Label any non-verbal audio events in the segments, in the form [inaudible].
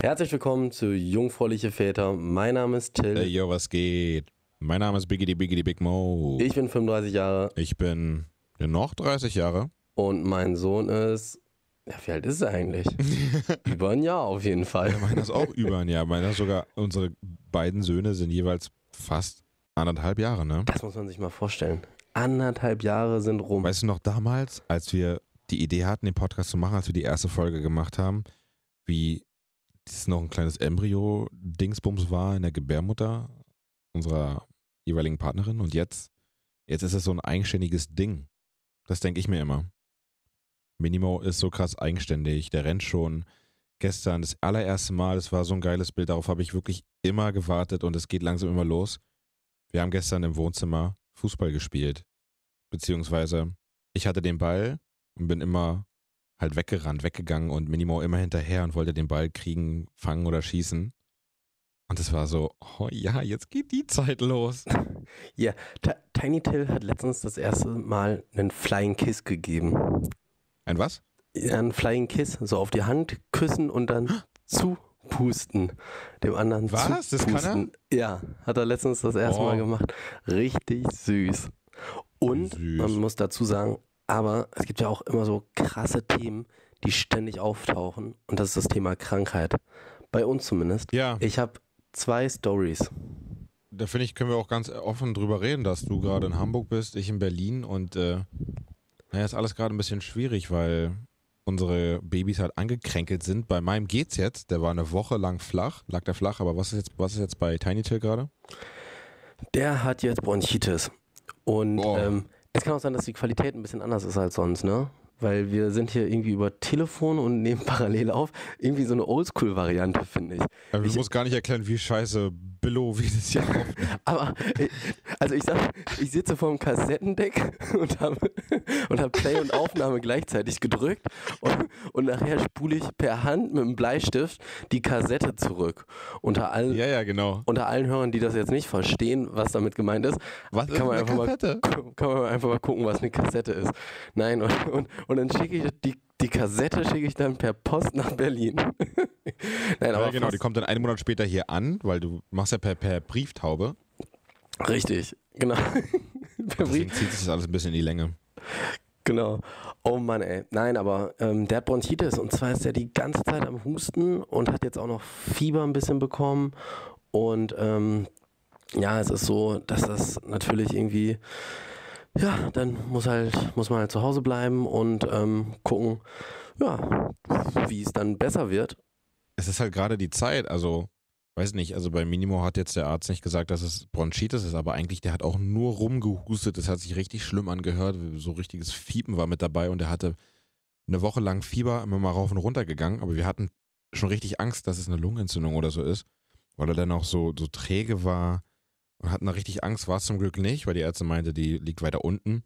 Herzlich willkommen zu Jungfräuliche Väter. Mein Name ist Till. Hey, yo, was geht? Mein Name ist Biggity Biggity Big Mo. Ich bin 35 Jahre Ich bin ja, noch 30 Jahre. und mein Sohn ist. Ja, wie alt ist er eigentlich? [laughs] Über ein Jahr auf jeden Fall. Meiner ist auch über ein Jahr. Meiner sogar, unsere beiden Söhne sind jeweils fast anderthalb Jahre, ne? Das muss man sich mal vorstellen. Anderthalb Jahre sind rum. Weißt du noch damals, als wir die Idee hatten, den Podcast zu machen, als wir die erste Folge gemacht haben, wie das noch ein kleines Embryo-Dingsbums war in der Gebärmutter unserer jeweiligen Partnerin und jetzt, jetzt ist es so ein eigenständiges Ding. Das denke ich mir immer. Minimo ist so krass eigenständig, der rennt schon. Gestern das allererste Mal, das war so ein geiles Bild, darauf habe ich wirklich immer gewartet und es geht langsam immer los. Wir haben gestern im Wohnzimmer Fußball gespielt. Beziehungsweise ich hatte den Ball und bin immer halt weggerannt, weggegangen und Minimo immer hinterher und wollte den Ball kriegen, fangen oder schießen. Und es war so, oh ja, jetzt geht die Zeit los. [laughs] Ja, Ti- Tiny Till hat letztens das erste Mal einen Flying Kiss gegeben. Ein was? Ja, Ein Flying Kiss, so auf die Hand küssen und dann zupusten. Dem anderen Was? Das kann er? zupusten. Ja, hat er letztens das erste Oh. Mal gemacht. Richtig süß. Und Süß. man muss dazu sagen, aber es gibt ja auch immer so krasse Themen, die ständig auftauchen. Und das ist das Thema Krankheit. Bei uns zumindest. Ja, Ich habe zwei Stories. da finde ich, können wir auch ganz offen drüber reden, dass du gerade in Hamburg bist, ich in Berlin und äh, naja, ist alles gerade ein bisschen schwierig, weil unsere Babys halt angekränkelt sind. Bei meinem geht's jetzt, der war eine Woche lang flach, lag der flach, aber was ist jetzt, was ist jetzt bei Tiny Till gerade? Der hat jetzt Bronchitis. Und ähm, es kann auch sein, dass die Qualität ein bisschen anders ist als sonst, ne? Weil wir sind hier irgendwie über Telefon und nehmen [laughs] parallel auf. Irgendwie so eine Oldschool-Variante, finde ich. Also, Ich- muss gar nicht erklären, wie scheiße Billo, wie das hier aufnimmt. [laughs] Aber, äh, also ich sag, ich sitze vor dem Kassettendeck [laughs] und habe und hab Play und Aufnahme gleichzeitig gedrückt und, und nachher spule ich per Hand mit dem Bleistift die Kassette zurück. Unter allen, Ja, ja, genau. unter allen Hörern, die das jetzt nicht verstehen, was damit gemeint ist, Was Kann man einfach mal- Kassette? kann man einfach mal gucken, was eine Kassette ist. Nein, und, und, und dann schicke ich die, die Kassette schicke ich dann per Post nach Berlin. [laughs] Nein, Ja, genau, die kommt dann einen Monat später hier an, weil du machst ja per, per Brieftaube. richtig, genau. [laughs] per Deswegen zieht sich das alles ein bisschen in die Länge. genau. Oh Mann, ey. Nein, aber ähm, der hat Bronchitis und zwar ist er die ganze Zeit am Husten und hat jetzt auch noch Fieber ein bisschen bekommen und ähm, ja, es ist so, dass das natürlich irgendwie ja, dann muss halt, muss man halt zu Hause bleiben und ähm, gucken, ja, wie es dann besser wird. Es ist halt gerade die Zeit, also weiß nicht, also bei Minimo hat jetzt der Arzt nicht gesagt, dass es Bronchitis ist, aber eigentlich der hat auch nur rumgehustet, das hat sich richtig schlimm angehört, so richtiges Fiepen war mit dabei und er hatte eine Woche lang Fieber, immer mal rauf und runter gegangen, aber wir hatten schon richtig Angst, dass es eine Lungenentzündung oder so ist, weil er dann auch so, so träge war und hatten da richtig Angst, war es zum Glück nicht, weil die Ärzte meinte, die liegt weiter unten.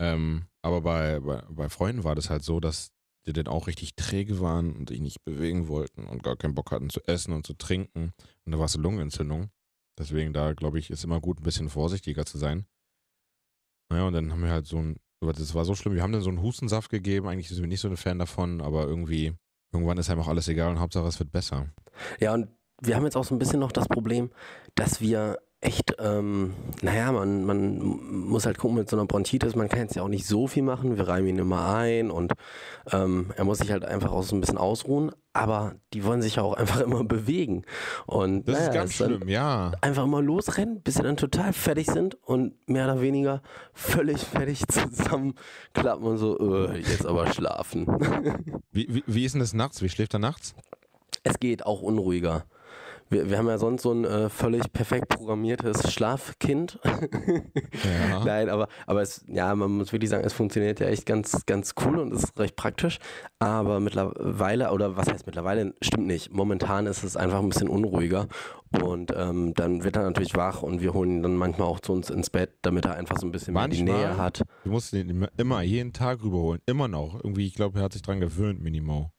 Ähm, aber bei, bei, bei Freunden war das halt so, dass die dann auch richtig träge waren und sich nicht bewegen wollten und gar keinen Bock hatten zu essen und zu trinken. Und da war es eine Lungenentzündung. Deswegen da, glaube ich, ist immer gut, ein bisschen vorsichtiger zu sein. Naja, und dann haben wir halt so ein, das war so schlimm, wir haben dann so einen Hustensaft gegeben, eigentlich sind wir nicht so ein Fan davon, aber irgendwie, irgendwann ist einem auch alles egal und Hauptsache es wird besser. Ja, und wir haben jetzt auch so ein bisschen noch das Problem, dass wir echt, ähm, naja, man, man muss halt gucken mit so einer Bronchitis, man kann jetzt ja auch nicht so viel machen, wir reimen ihn immer ein und ähm, er muss sich halt einfach auch so ein bisschen ausruhen, aber die wollen sich ja auch [laughs] einfach immer bewegen. Und Das naja, ist ganz schlimm, ja. Einfach immer losrennen, bis sie dann total fertig sind und mehr oder weniger völlig fertig [laughs] zusammenklappen und so, äh, jetzt aber schlafen. Wie, wie, wie ist denn das nachts? Wie schläft er nachts? Es geht auch unruhiger. Wir, wir haben ja sonst so ein äh, völlig perfekt programmiertes Schlafkind. Ja. [laughs] Nein, aber, aber es, ja, man muss wirklich sagen, es funktioniert ja echt ganz, ganz cool und ist recht praktisch. Aber mittlerweile, oder was heißt mittlerweile, stimmt nicht. Momentan ist es einfach ein bisschen unruhiger. Und ähm, dann wird er natürlich wach und wir holen ihn dann manchmal auch zu uns ins Bett, damit er einfach so ein bisschen mehr die Manchmal? Nähe hat. Du musst ihn immer, immer jeden Tag rüberholen. Immer noch. Irgendwie, ich glaube, er hat sich dran gewöhnt, Minimo.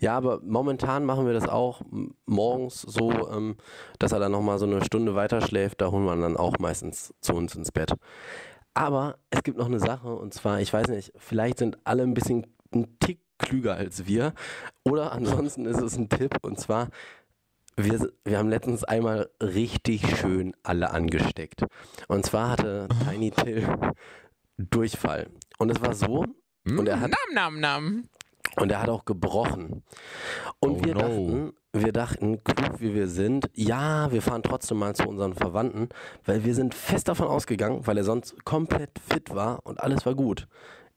Ja, aber momentan machen wir das auch morgens so, ähm, dass er dann nochmal so eine Stunde weiter schläft. Da holen wir ihn dann auch meistens zu uns ins Bett. Aber es gibt noch eine Sache und zwar, ich weiß nicht, vielleicht sind alle ein bisschen ein Tick klüger als wir. Oder ansonsten ist es ein Tipp und zwar, wir, wir haben letztens einmal richtig schön alle angesteckt. Und zwar hatte Tiny Till Durchfall. Und es war so, und er hat, nam, nam, nam. Und er hat auch gebrochen. Und Oh wir no. dachten, wir dachten, klug wie wir sind, ja, wir fahren trotzdem mal zu unseren Verwandten, weil wir sind fest davon ausgegangen, weil er sonst komplett fit war und alles war gut.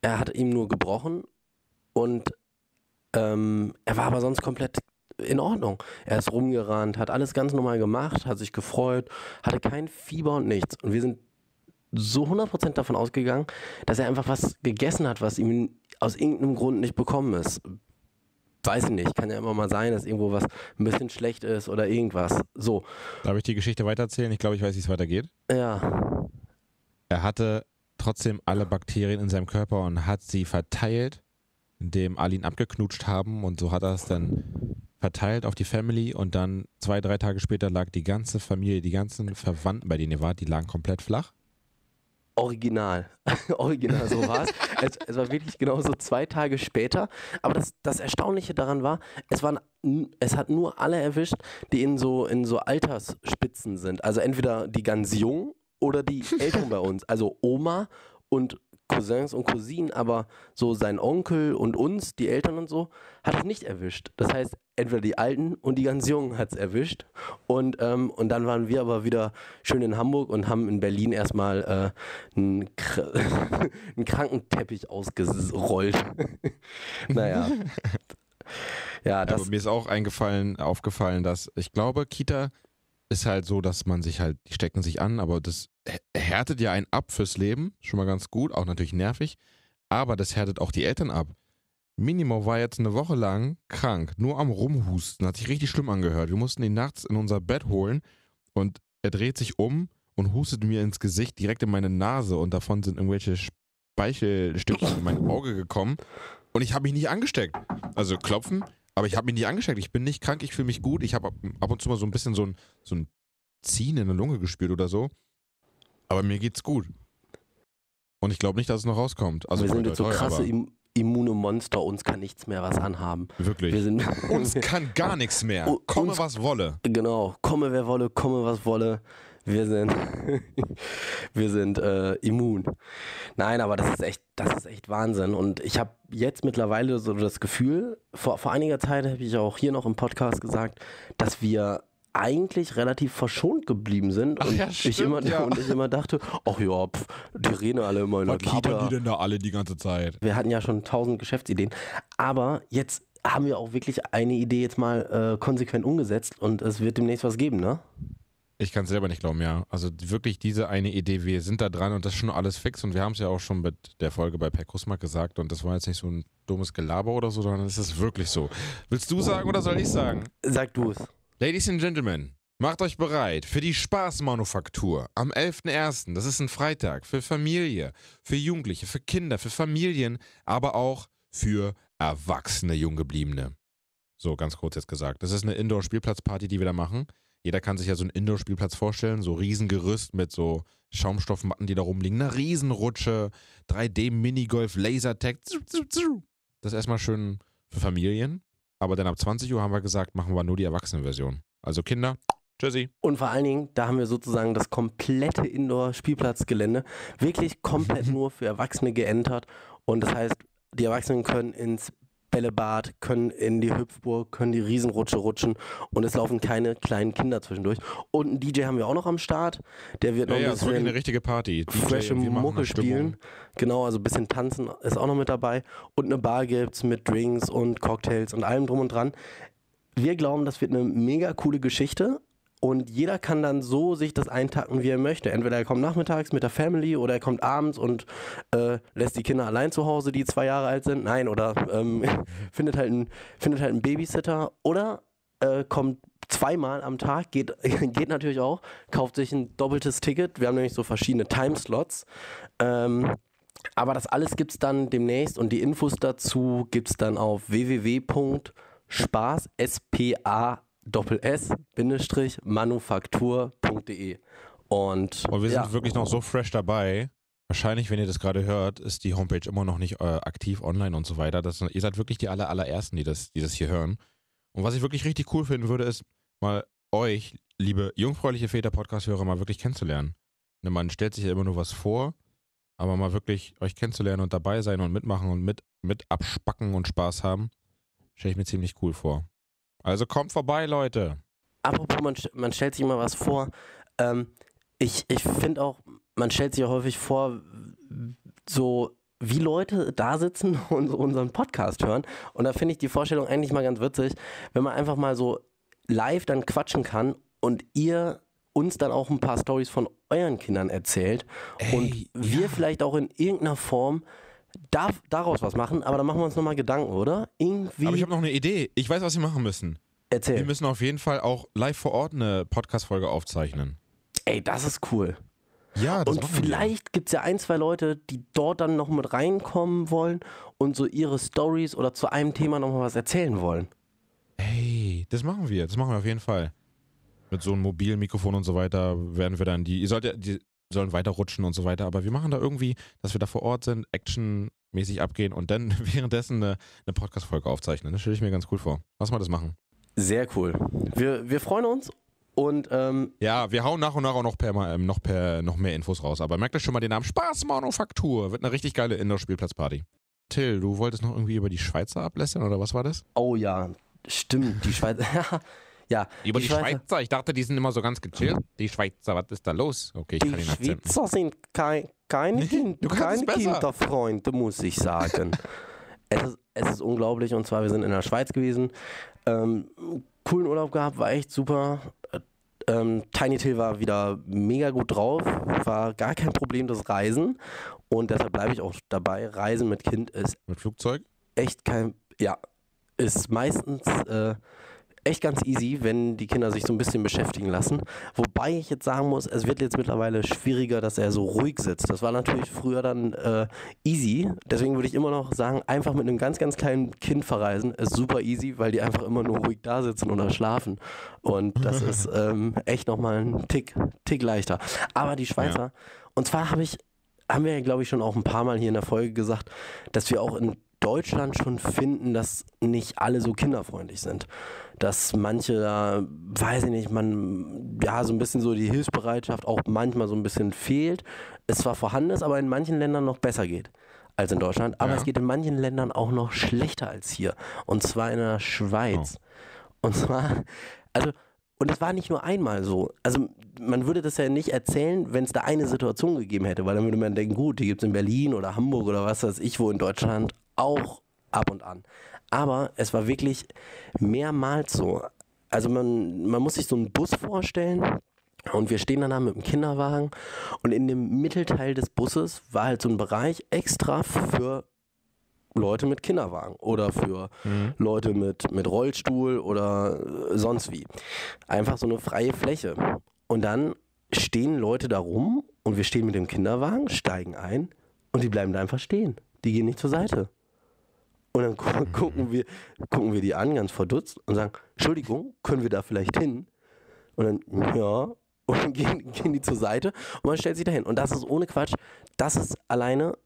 Er hat ihm nur gebrochen und ähm, er war aber sonst komplett in Ordnung. Er ist rumgerannt, hat alles ganz normal gemacht, hat sich gefreut, hatte kein Fieber und nichts. Und wir sind so 100% davon ausgegangen, dass er einfach was gegessen hat, was ihm aus irgendeinem Grund nicht bekommen ist. Weiß ich nicht, kann ja immer mal sein, dass irgendwo was ein bisschen schlecht ist oder irgendwas. So, Darf ich die Geschichte weitererzählen? Ich glaube, ich weiß, wie es weitergeht. ja. Er hatte trotzdem alle Bakterien in seinem Körper und hat sie verteilt, indem alle ihn abgeknutscht haben und so hat er es dann verteilt auf die Family und dann zwei, drei Tage später lag die ganze Familie, die ganzen Verwandten, bei denen ihr wart, die lagen komplett flach. Original. [laughs] Original, so war es. es. War wirklich genauso zwei Tage später. Aber das, das Erstaunliche daran war, es, waren, es hat nur alle erwischt, die in so, in so Altersspitzen sind. Also entweder die ganz jung oder die Älteren bei uns. Also Oma und Cousins und Cousinen, aber so sein Onkel und uns, die Eltern und so, hat es nicht erwischt. Das heißt, entweder die Alten und die ganz Jungen hat es erwischt. Und, ähm, und dann waren wir aber wieder schön in Hamburg und haben in Berlin erstmal äh, einen, Kr [laughs] einen Krankenteppich ausgerollt. [laughs] naja. [laughs] Ja, Aber das, mir ist auch eingefallen, aufgefallen, dass ich glaube, Kita ist halt so, dass man sich halt, die stecken sich an, aber das härtet ja einen ab fürs Leben, schon mal ganz gut, auch natürlich nervig, aber das härtet auch die Eltern ab. Minimo war jetzt eine Woche lang krank, nur am Rumhusten, hat sich richtig schlimm angehört. Wir mussten ihn nachts in unser Bett holen und er dreht sich um und hustet mir ins Gesicht, direkt in meine Nase und davon sind irgendwelche Speichelstückchen in mein Auge gekommen und ich habe mich nicht angesteckt. Also klopfen, aber ich habe mich nicht angesteckt. Ich bin nicht krank, ich fühle mich gut. Ich habe ab, und zu mal so ein bisschen so ein, so ein Ziehen in der Lunge gespürt oder so. Aber mir geht's gut. Und ich glaube nicht, dass es noch rauskommt. Also wir sind jetzt so krasse Im immune Monster, uns kann nichts mehr was anhaben. Wir Wirklich. sind Uns [laughs] kann gar nichts mehr. Komme, uns- was wolle. Genau, komme wer wolle, komme was wolle. Wir sind, [laughs] wir sind äh, immun. Nein, aber das ist echt, das ist echt Wahnsinn. Und ich habe jetzt mittlerweile so das Gefühl, vor, vor einiger Zeit habe ich auch hier noch im Podcast gesagt, dass wir eigentlich relativ verschont geblieben sind. Und, ja, ich stimmt, immer, [laughs] ja. und ich immer dachte, ach ja, pf, die reden alle immer in der Was Kita. die denn da alle die ganze Zeit? Wir hatten ja schon tausend Geschäftsideen. Aber jetzt haben wir auch wirklich eine Idee jetzt mal äh, konsequent umgesetzt und es wird demnächst was geben, ne? Ich kann es selber nicht glauben, ja. Also wirklich diese eine Idee, wir sind da dran und das ist schon alles fix und wir haben es ja auch schon mit der Folge bei Per Kusmak gesagt und das war jetzt nicht so ein dummes Gelaber oder so, sondern es ist wirklich so. Willst du sagen oder soll ich sagen? Sag du es. Ladies and Gentlemen, macht euch bereit für die Spaßmanufaktur am 11.01. Das ist ein Freitag für Familie, für Jugendliche, für Kinder, für Familien, aber auch für erwachsene Junggebliebene. So, ganz kurz jetzt gesagt. Das ist eine Indoor-Spielplatzparty, die wir da machen. Jeder kann sich ja so einen Indoor-Spielplatz vorstellen, so Riesengerüst mit so Schaumstoffmatten, die da rumliegen, eine Riesenrutsche, 3D-Minigolf, Lasertag. Das ist erstmal schön für Familien. Aber dann ab 20 Uhr haben wir gesagt, machen wir nur die Erwachsenenversion. Also Kinder, tschüssi. Und vor allen Dingen, da haben wir sozusagen das komplette Indoor-Spielplatzgelände wirklich komplett [laughs] nur für Erwachsene geentert. Und das heißt, die Erwachsenen können ins Bällebad, können in die Hüpfburg, können die Riesenrutsche rutschen und es laufen keine kleinen Kinder zwischendurch. Und einen DJ haben wir auch noch am Start. Der wird Ja, noch ja, ein bisschen eine richtige Party. Machen Mucke spielen. Genau, also ein bisschen tanzen ist auch noch mit dabei. Und eine Bar gibt's mit Drinks und Cocktails und allem drum und dran. Wir glauben, das wird eine mega coole Geschichte. Und jeder kann dann so sich das eintacken, wie er möchte. Entweder er kommt nachmittags mit der Family oder er kommt abends und äh, lässt die Kinder allein zu Hause, die zwei Jahre alt sind. Nein, oder ähm, [laughs] findet, halt einen, findet halt einen Babysitter oder äh, kommt zweimal am Tag, geht, [laughs] geht natürlich auch, kauft sich ein doppeltes Ticket. Wir haben nämlich so verschiedene Timeslots. Ähm, aber das alles gibt es dann demnächst und die Infos dazu gibt es dann auf www.spaß, S-P-A S Bindestrich manufaktur.de. Und, Und wir sind ja, wirklich noch so fresh dabei. Wahrscheinlich, wenn ihr das gerade hört, ist die Homepage immer noch nicht äh, aktiv online und so weiter. Das, ihr seid wirklich die aller, allerersten, die das, die das hier hören. Und was ich wirklich richtig cool finden würde, ist mal euch, liebe jungfräuliche Väter-Podcast-Hörer, mal wirklich kennenzulernen. Ne, man stellt sich ja immer nur was vor, aber mal wirklich euch kennenzulernen und dabei sein und mitmachen und mit, mit abspacken und Spaß haben, stelle ich mir ziemlich cool vor. Also kommt vorbei, Leute. Apropos, man, man stellt sich immer was vor. Ähm, ich ich finde auch, man stellt sich ja häufig vor, so wie Leute da sitzen [laughs] und unseren Podcast hören. Und da finde ich die Vorstellung eigentlich mal ganz witzig, wenn man einfach mal so live dann quatschen kann und ihr uns dann auch ein paar Stories von euren Kindern erzählt Ey, und wir ja. vielleicht auch in irgendeiner Form da, daraus was machen, aber dann machen wir uns nochmal Gedanken, oder? Irgendwie Aber ich habe noch eine Idee. Ich weiß, was wir machen müssen. Wir erzählen. müssen auf jeden Fall auch live vor Ort eine Podcast-Folge aufzeichnen. Ey, das ist cool. Ja, das Und wir. vielleicht gibt es ja ein, zwei Leute, die dort dann noch mit reinkommen wollen und so ihre Stories oder zu einem Thema nochmal was erzählen wollen. Ey, das machen wir. Das machen wir auf jeden Fall. Mit so einem mobilen Mikrofon und so weiter werden wir dann die, ihr sollt ja, die sollen weiterrutschen und so weiter, aber wir machen da irgendwie, dass wir da vor Ort sind, actionmäßig abgehen und dann [laughs] währenddessen eine, eine Podcast-Folge aufzeichnen. Das stelle ich mir ganz cool vor. Lass mal das machen. Sehr cool. Wir, wir freuen uns und ähm, Ja, wir hauen nach und nach auch noch per, ähm, noch per noch mehr Infos raus. Aber merkt euch schon mal den Namen Spaßmanufaktur. Wird eine richtig geile Indoor-Spielplatzparty. Till, du wolltest noch irgendwie über die Schweizer ablästern oder was war das? oh ja, stimmt, die Schweiz. [laughs] ja, Über die, Schweizer- Schweizer. Ich dachte, die sind immer so ganz gechillt. Die Schweizer, was ist da los? Okay, ich Die kann den Akzent nicht. Schweizer sind kein, keine, kind, besser. Kinderfreunde, muss ich sagen. [laughs] es, ist, es ist unglaublich und zwar, wir sind in der Schweiz gewesen, ähm, coolen Urlaub gehabt, war echt super. Äh, Ähm, Tiny Till war wieder mega gut drauf, war gar kein Problem das Reisen und deshalb bleibe ich auch dabei. Reisen mit Kind ist Mit Flugzeug? echt kein, ja, ist meistens äh, echt ganz easy, wenn die Kinder sich so ein bisschen beschäftigen lassen. Wobei ich jetzt sagen muss, es wird jetzt mittlerweile schwieriger, dass er so ruhig sitzt. Das war natürlich früher dann äh, easy. Deswegen würde ich immer noch sagen, einfach mit einem ganz, ganz kleinen Kind verreisen ist super easy, weil die einfach immer nur ruhig da sitzen oder schlafen. Und das [laughs] ist ähm, echt nochmal ein Tick, Tick leichter. Aber die Schweizer, und zwar habe ich haben wir ja, glaube ich, schon auch ein paar Mal hier in der Folge gesagt, dass wir auch in Deutschland schon finden, dass nicht alle so kinderfreundlich sind. Dass manche da, weiß ich nicht, man, ja, so ein bisschen so die Hilfsbereitschaft auch manchmal so ein bisschen fehlt. Es zwar vorhanden ist, aber in manchen Ländern noch besser geht als in Deutschland. Aber Ja. es geht in manchen Ländern auch noch schlechter als hier. Und zwar in der Schweiz. Und zwar, also, und es war nicht nur einmal so. Also man würde das ja nicht erzählen, wenn es da eine Situation gegeben hätte, weil dann würde man denken, gut, die gibt es in Berlin oder Hamburg oder was weiß ich wo in Deutschland auch ab und an. Aber es war wirklich mehrmals so. Also man, man muss sich so einen Bus vorstellen und wir stehen dann da mit dem Kinderwagen und in dem Mittelteil des Busses war halt so ein Bereich extra für Leute mit Kinderwagen oder für Leute mit, mit Rollstuhl oder äh, sonst wie. Einfach so eine freie Fläche. Und dann stehen Leute da rum und wir stehen mit dem Kinderwagen, steigen ein und die bleiben da einfach stehen. Die gehen nicht zur Seite. Und dann gu gucken, wir, gucken wir die an, ganz verdutzt, und sagen, Entschuldigung, können wir da vielleicht hin? Und dann, ja. [laughs] Und dann gehen, gehen die zur Seite und man stellt sich dahin. Und das ist ohne Quatsch, das ist alleine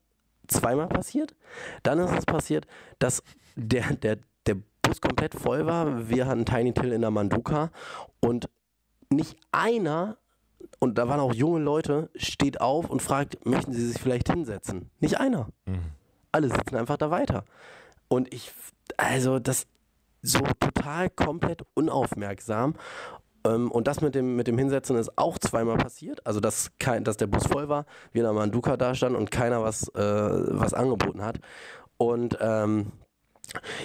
zweimal passiert. Dann ist es passiert, dass der, der, der Bus komplett voll war. Wir hatten Tiny Till in der Manduka und nicht einer, und da waren auch junge Leute, steht auf und fragt, möchten Sie sich vielleicht hinsetzen? Nicht einer. Mhm. Alle sitzen einfach da weiter. Und ich, also das so total komplett unaufmerksam. Ähm, und das mit dem, mit dem Hinsetzen ist auch zweimal passiert. Also, dass, kein, dass der Bus voll war, wir in der Manduka da standen und keiner was, äh, was angeboten hat. Und ähm,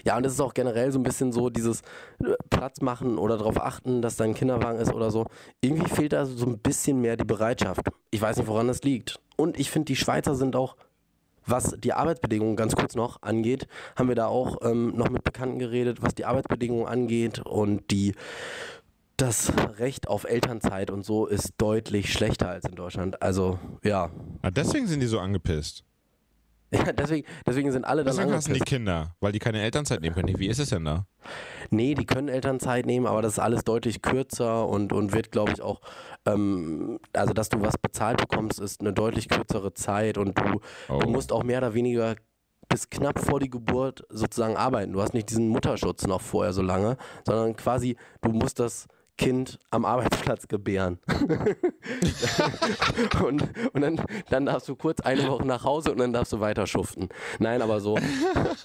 ja, und das ist auch generell so ein bisschen so dieses äh, Platz machen oder darauf achten, dass da ein Kinderwagen ist oder so. Irgendwie fehlt da so ein bisschen mehr die Bereitschaft. Ich weiß nicht, woran das liegt. Und ich finde, die Schweizer sind auch, was die Arbeitsbedingungen ganz kurz noch angeht, haben wir da auch ähm, noch mit Bekannten geredet, was die Arbeitsbedingungen angeht und die das Recht auf Elternzeit und so ist deutlich schlechter als in Deutschland. Also ja, Ah, deswegen sind die so angepisst. [laughs] Ja, deswegen, deswegen sind alle dann Deswegen hassen die. Kinder, weil die keine Elternzeit nehmen können. Wie ist es denn da? Nee, die können Elternzeit nehmen, aber das ist alles deutlich kürzer und, und wird, glaube ich, auch, ähm, also dass du was bezahlt bekommst, ist eine deutlich kürzere Zeit und du, Oh. du musst auch mehr oder weniger bis knapp vor die Geburt sozusagen arbeiten. Du hast nicht diesen Mutterschutz noch vorher so lange, sondern quasi, du musst das Kind am Arbeitsplatz gebären. [laughs] und und dann, dann darfst du kurz eine Woche nach Hause und dann darfst du weiter schuften. Nein, aber so,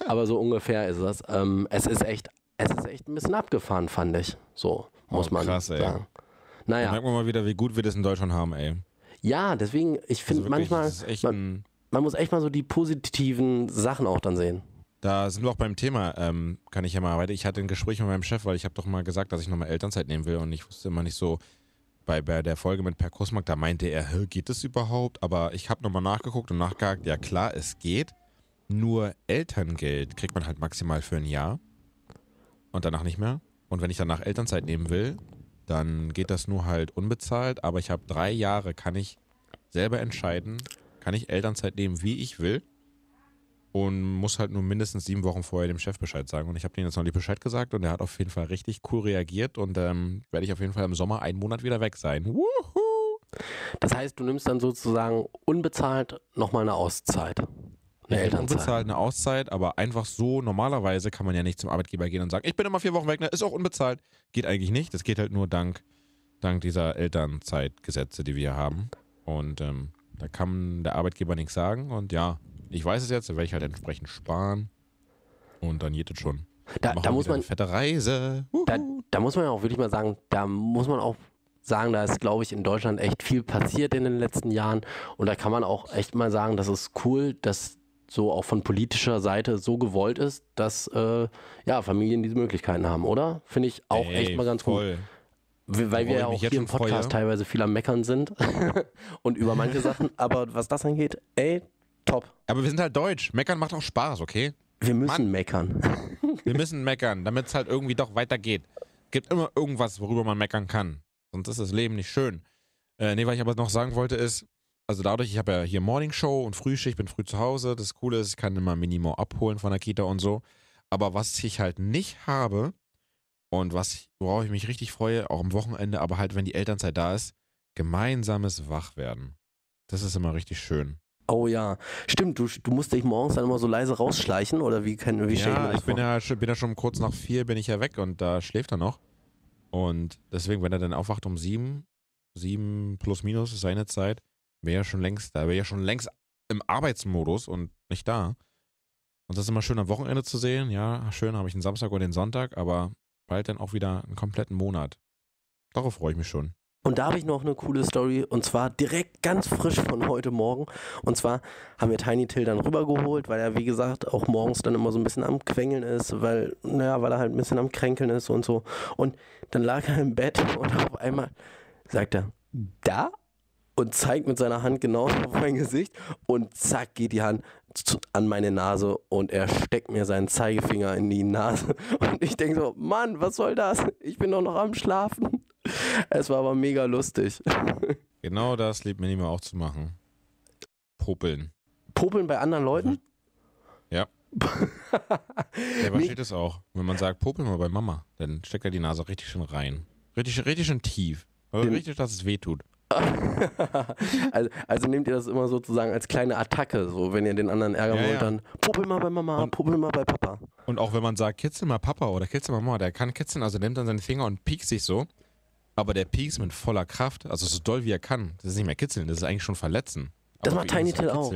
aber so ungefähr ist es. Ähm, es ist echt, es ist echt ein bisschen abgefahren, fand ich. So, muss Oh, man krass, ey. sagen. Da Naja, merkt man mal wieder, wie gut wir das in Deutschland haben, ey. ja, deswegen, ich finde Also manchmal, das man, man muss echt mal so die positiven Sachen auch dann sehen. Da sind wir auch beim Thema, ähm, kann ich ja mal weiter. Ich hatte ein Gespräch mit meinem Chef, weil ich habe doch mal gesagt, dass ich nochmal Elternzeit nehmen will und ich wusste immer nicht so, bei, bei der Folge mit Per Kussmark, da meinte er, "Hä, geht das überhaupt? Aber ich habe nochmal nachgeguckt und nachgehakt, ja klar, es geht. Nur Elterngeld kriegt man halt maximal für ein Jahr und danach nicht mehr. Und wenn ich danach Elternzeit nehmen will, dann geht das nur halt unbezahlt, aber ich habe drei Jahre, kann ich selber entscheiden, kann ich Elternzeit nehmen, wie ich will und muss halt nur mindestens sieben Wochen vorher dem Chef Bescheid sagen. Und ich habe denen jetzt noch nicht Bescheid gesagt und er hat auf jeden Fall richtig cool reagiert und ähm, werde ich auf jeden Fall im Sommer einen Monat wieder weg sein. Wuhu! Das heißt, du nimmst dann sozusagen unbezahlt nochmal eine Auszeit. Eine Ich Elternzeit. unbezahlt eine Auszeit, aber einfach so, normalerweise kann man ja nicht zum Arbeitgeber gehen und sagen, ich bin immer vier Wochen weg, ne? ist auch unbezahlt. Geht eigentlich nicht. Das geht halt nur dank, dank dieser Elternzeitgesetze, die wir haben. Und ähm, da kann der Arbeitgeber nichts sagen. Und ja, ich weiß es jetzt, da werde ich halt entsprechend sparen. Und dann geht es schon. Da, da muss man, fette Reise. Da, da muss man ja auch wirklich mal sagen, da muss man auch sagen, da ist, glaube ich, in Deutschland echt viel passiert in den letzten Jahren. Und da kann man auch echt mal sagen, das ist cool, dass so auch von politischer Seite so gewollt ist, dass äh, ja, Familien diese Möglichkeiten haben, oder? Finde ich auch Ey, echt mal ganz gut. voll. Weil Worauf wir ja auch hier im Podcast freue. teilweise viel am Meckern sind [laughs] und über manche Sachen. Aber was das angeht, ey, top. Aber wir sind halt deutsch. Meckern macht auch Spaß, okay? Wir müssen Mann. meckern. [laughs] Wir müssen meckern, damit es halt irgendwie doch weitergeht. Gibt immer irgendwas, worüber man meckern kann. Sonst ist das Leben nicht schön. Äh, nee, was ich aber noch sagen wollte ist, also dadurch, ich habe ja hier Morning Show und Frühschicht, bin früh zu Hause. Das Coole ist, ich kann immer Minimo abholen von der Kita und so. Aber was ich halt nicht habe und was worauf ich mich richtig freue, auch am Wochenende, aber halt, wenn die Elternzeit da ist, gemeinsames Wachwerden. Das ist immer richtig schön. Oh ja, stimmt. Du, du musst dich morgens dann immer so leise rausschleichen oder wie, kann, wie ich Ja, das ich bin ja, schon- bin ja schon kurz nach vier, bin ich ja weg und da schläft er noch. Und deswegen, wenn er dann aufwacht um sieben, sieben plus minus ist seine Zeit, wäre er schon längst, da wäre ja schon längst im Arbeitsmodus und nicht da. Und das ist immer schön am Wochenende zu sehen. Ja, schön habe ich den Samstag und den Sonntag, aber bald dann auch wieder einen kompletten Monat. Darauf freue ich mich schon. Und da habe ich noch eine coole Story und zwar direkt ganz frisch von heute Morgen. Und zwar haben wir Tiny Till dann rübergeholt, weil er, wie gesagt, auch morgens dann immer so ein bisschen am Quengeln ist, weil, naja, weil er halt ein bisschen am Kränkeln ist und so. Und dann lag er im Bett und [laughs] auf einmal sagt er, da? Und zeigt mit seiner Hand genau [laughs] auf mein Gesicht und zack geht die Hand an meine Nase und er steckt mir seinen Zeigefinger in die Nase. [laughs] Und ich denke so, Mann, was soll das? Ich bin doch noch am Schlafen. Es war aber mega lustig. Genau das liebt Minima auch zu machen. Popeln. Popeln bei anderen Leuten? Ja. Der versteht es auch. Wenn man sagt, popel mal bei Mama, dann steckt er die Nase richtig schön rein. Richtig, richtig schön tief. Also Den- richtig, dass es weh tut. [laughs] also, also nehmt ihr das immer sozusagen als kleine Attacke, so wenn ihr den anderen ärgern Ja, wollt, ja. dann popel mal bei Mama, Und- popel mal bei Papa. Und auch wenn man sagt, kitzel mal Papa oder kitzel mal Mama, der kann kitzeln, also nimmt dann seine Finger und piekst sich so. Aber der piekst mit voller Kraft, also so doll wie er kann. Das ist nicht mehr kitzeln, das ist eigentlich schon verletzen. Das Aber macht Tiny Till auch.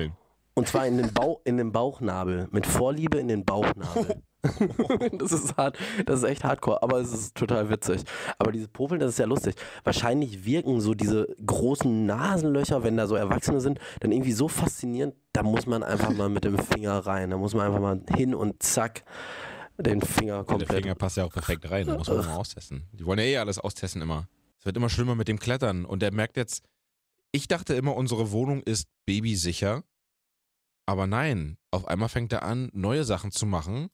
Und zwar in den, Bauch, in den Bauchnabel. Mit Vorliebe in den Bauchnabel. [laughs] das ist hart, das ist echt hardcore, aber es ist total witzig. Aber diese Popeln, das ist ja lustig. Wahrscheinlich wirken so diese großen Nasenlöcher, wenn da so Erwachsene sind, dann irgendwie so faszinierend, da muss man einfach mal mit dem Finger rein. Da muss man einfach mal hin und zack, den Finger Der komplett. Finger passt ja auch perfekt rein, da muss man mal [laughs] austesten. Die wollen ja eh alles austesten immer. Es wird immer schlimmer mit dem Klettern und der merkt jetzt, ich dachte immer, unsere Wohnung ist babysicher, aber nein, auf einmal fängt er an, neue Sachen zu machen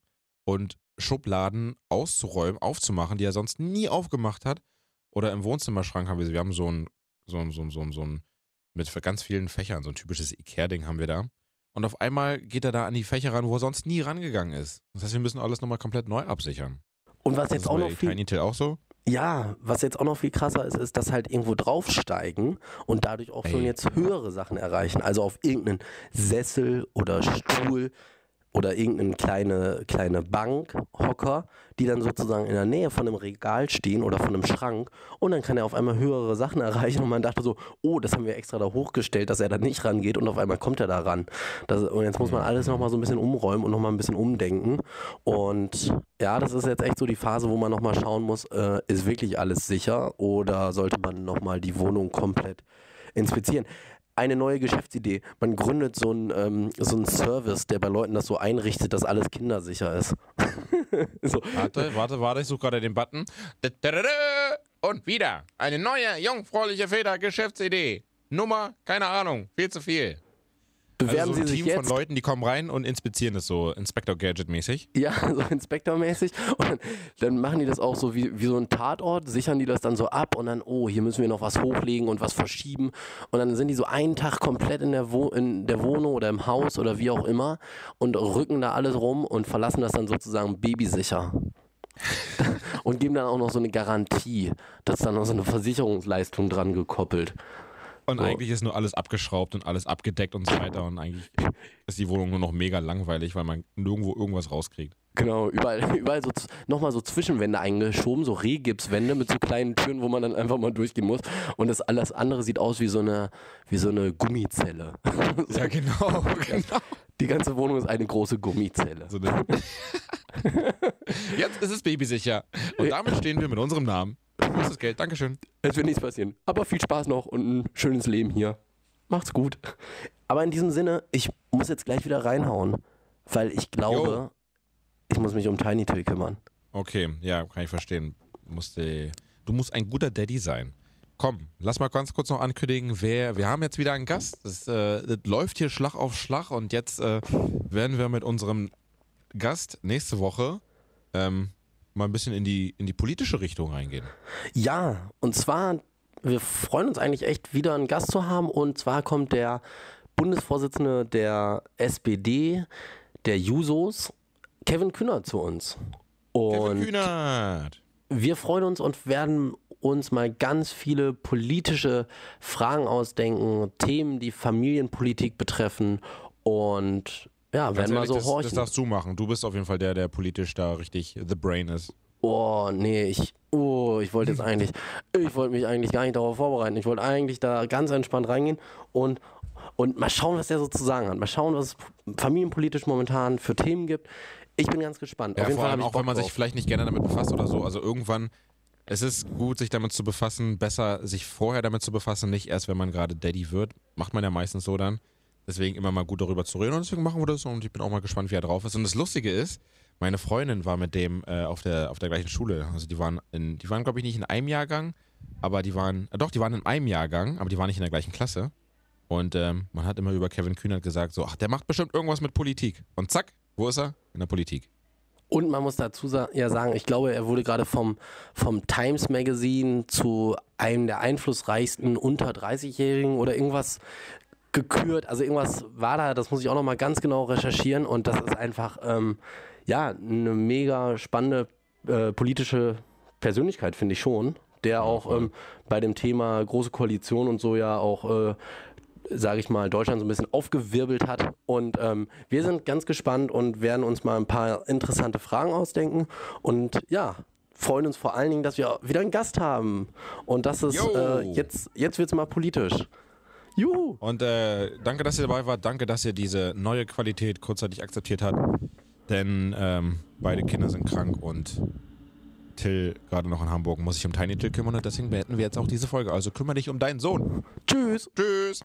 und Schubladen auszuräumen, aufzumachen, die er sonst nie aufgemacht hat. Oder im Wohnzimmerschrank haben wir, wir haben so ein, so ein, so ein, so ein, so ein mit ganz vielen Fächern, so ein typisches Ikea-Ding haben wir da. Und auf einmal geht er da an die Fächer ran, wo er sonst nie rangegangen ist. Das heißt, wir müssen alles nochmal komplett neu absichern. Und was jetzt ist auch noch viel Tiny Till auch so? Ja, was jetzt auch noch viel krasser ist, ist, dass halt irgendwo draufsteigen und dadurch auch schon Ey. jetzt höhere Sachen erreichen. Also auf irgendeinen Sessel oder Stuhl oder irgendeine kleine, kleine Bank, Hocker, die dann sozusagen in der Nähe von einem Regal stehen oder von einem Schrank und dann kann er auf einmal höhere Sachen [laughs] erreichen und man dachte so, oh, das haben wir extra da hochgestellt, dass er da nicht rangeht und auf einmal kommt er da ran. Das, und jetzt muss man alles nochmal so ein bisschen umräumen und nochmal ein bisschen umdenken und ja, das ist jetzt echt so die Phase, wo man nochmal schauen muss, äh, ist wirklich alles sicher oder sollte man nochmal die Wohnung komplett inspizieren? Eine neue Geschäftsidee. Man gründet so einen ähm, so Service, der bei Leuten das so einrichtet, dass alles kindersicher ist. [laughs] so, Warte, warte, warte, ich suche gerade den Button. Und wieder eine neue, jungfräuliche Feder-Geschäftsidee. Nummer, keine Ahnung, viel zu viel. Bewerben also so ein Sie sich Team jetzt. von Leuten, die kommen rein und inspizieren das so Inspector Gadget-mäßig. Ja, [laughs] so Inspektormäßig. Und dann, machen die das auch so wie, wie so ein Tatort, sichern die das dann so ab und dann, oh, hier müssen wir noch was hochlegen und was verschieben. Und dann sind die so einen Tag komplett in der, Wo in der Wohnung oder im Haus oder wie auch immer und rücken da alles rum und verlassen das dann sozusagen babysicher. [laughs] und geben dann auch noch so eine Garantie. Da ist dann noch so eine Versicherungsleistung dran gekoppelt. Und So. eigentlich ist nur alles abgeschraubt und alles abgedeckt und so weiter. Und eigentlich ist die Wohnung nur noch mega langweilig, weil man nirgendwo irgendwas rauskriegt. Genau, überall, [laughs] überall so nochmal so Zwischenwände eingeschoben, so Rehgipswände mit so kleinen Türen, wo man dann einfach mal durchgehen muss. Und das alles andere sieht aus wie so eine, wie so eine Gummizelle. [laughs] Ja, genau. [laughs] genau. Die ganze Wohnung ist eine große Gummizelle. So eine Jetzt ist es babysicher. Und damit stehen wir mit unserem Namen. Wo ist das Geld? Dankeschön. Es wird nichts passieren. Aber viel Spaß noch und ein schönes Leben hier. Macht's gut. Aber in diesem Sinne, ich muss jetzt gleich wieder reinhauen, weil ich glaube, ich muss mich um Tiny Till kümmern. Okay, ja, kann ich verstehen. Du musst, du musst ein guter Daddy sein. Komm, lass mal ganz kurz noch ankündigen, wer, wir haben jetzt wieder einen Gast. Das, äh, das läuft hier Schlag auf Schlag und jetzt äh, werden wir mit unserem Gast nächste Woche ähm, mal ein bisschen in die, in die politische Richtung reingehen. Ja, und zwar, wir freuen uns eigentlich echt wieder einen Gast zu haben. Und zwar kommt der Bundesvorsitzende der SPD, der Jusos, Kevin Kühner zu uns. Kevin Und Kühnert. wir freuen uns und werden uns mal ganz viele politische Fragen ausdenken, Themen, die Familienpolitik betreffen. Und ja, werden ehrlich, so das, das horchen. darfst du machen. Du bist auf jeden Fall der, der politisch da richtig the brain ist. Oh, nee, ich, oh, ich wollte jetzt [laughs] eigentlich, ich wollte mich eigentlich gar nicht darauf vorbereiten. Ich wollte eigentlich da ganz entspannt reingehen und, und mal schauen, was der so zu sagen hat. Mal schauen, was es familienpolitisch momentan für Themen gibt. Ich bin ganz gespannt. Ja, Auf jeden vor Fall allem auch, Bock wenn man sich drauf. vielleicht nicht gerne damit befasst oder so. Also irgendwann, es ist gut, sich damit zu befassen. Besser, sich vorher damit zu befassen, nicht erst, wenn man gerade Daddy wird. Macht man ja meistens so dann. Deswegen immer mal gut darüber zu reden und deswegen machen wir das und ich bin auch mal gespannt, wie er drauf ist. Und das Lustige ist, meine Freundin war mit dem äh, auf, der, auf der gleichen Schule. Also die waren, in, die waren glaube ich nicht in einem Jahrgang, aber die waren, äh, doch, die waren in einem Jahrgang, aber die waren nicht in der gleichen Klasse. Und ähm, man hat immer über Kevin Kühnert gesagt, so, ach, der macht bestimmt irgendwas mit Politik. Und zack, wo ist er? In der Politik. Und man muss dazu sa ja sagen, ich glaube, er wurde gerade vom, vom Times Magazine zu einem der einflussreichsten unter 30-Jährigen oder irgendwas gekürt. Also irgendwas war da, das muss ich auch nochmal ganz genau recherchieren. Und das ist einfach, ähm, ja, eine mega spannende äh, politische Persönlichkeit, finde ich schon. Der auch ähm, bei dem Thema Große Koalition und so ja auch äh, sage ich mal, Deutschland so ein bisschen aufgewirbelt hat. Und ähm, wir sind ganz gespannt und werden uns mal ein paar interessante Fragen ausdenken. Und ja, freuen uns vor allen Dingen, dass wir wieder einen Gast haben. Und das ist, äh, jetzt, jetzt wird es mal politisch. Juhu! Und äh, danke, dass ihr dabei wart. Danke, dass ihr diese neue Qualität kurzzeitig akzeptiert habt. Denn ähm, beide Kinder sind krank und Till gerade noch in Hamburg muss sich um Tiny Till kümmern und deswegen beenden wir jetzt auch diese Folge. Also kümmere dich um deinen Sohn. Tschüss! Tschüss.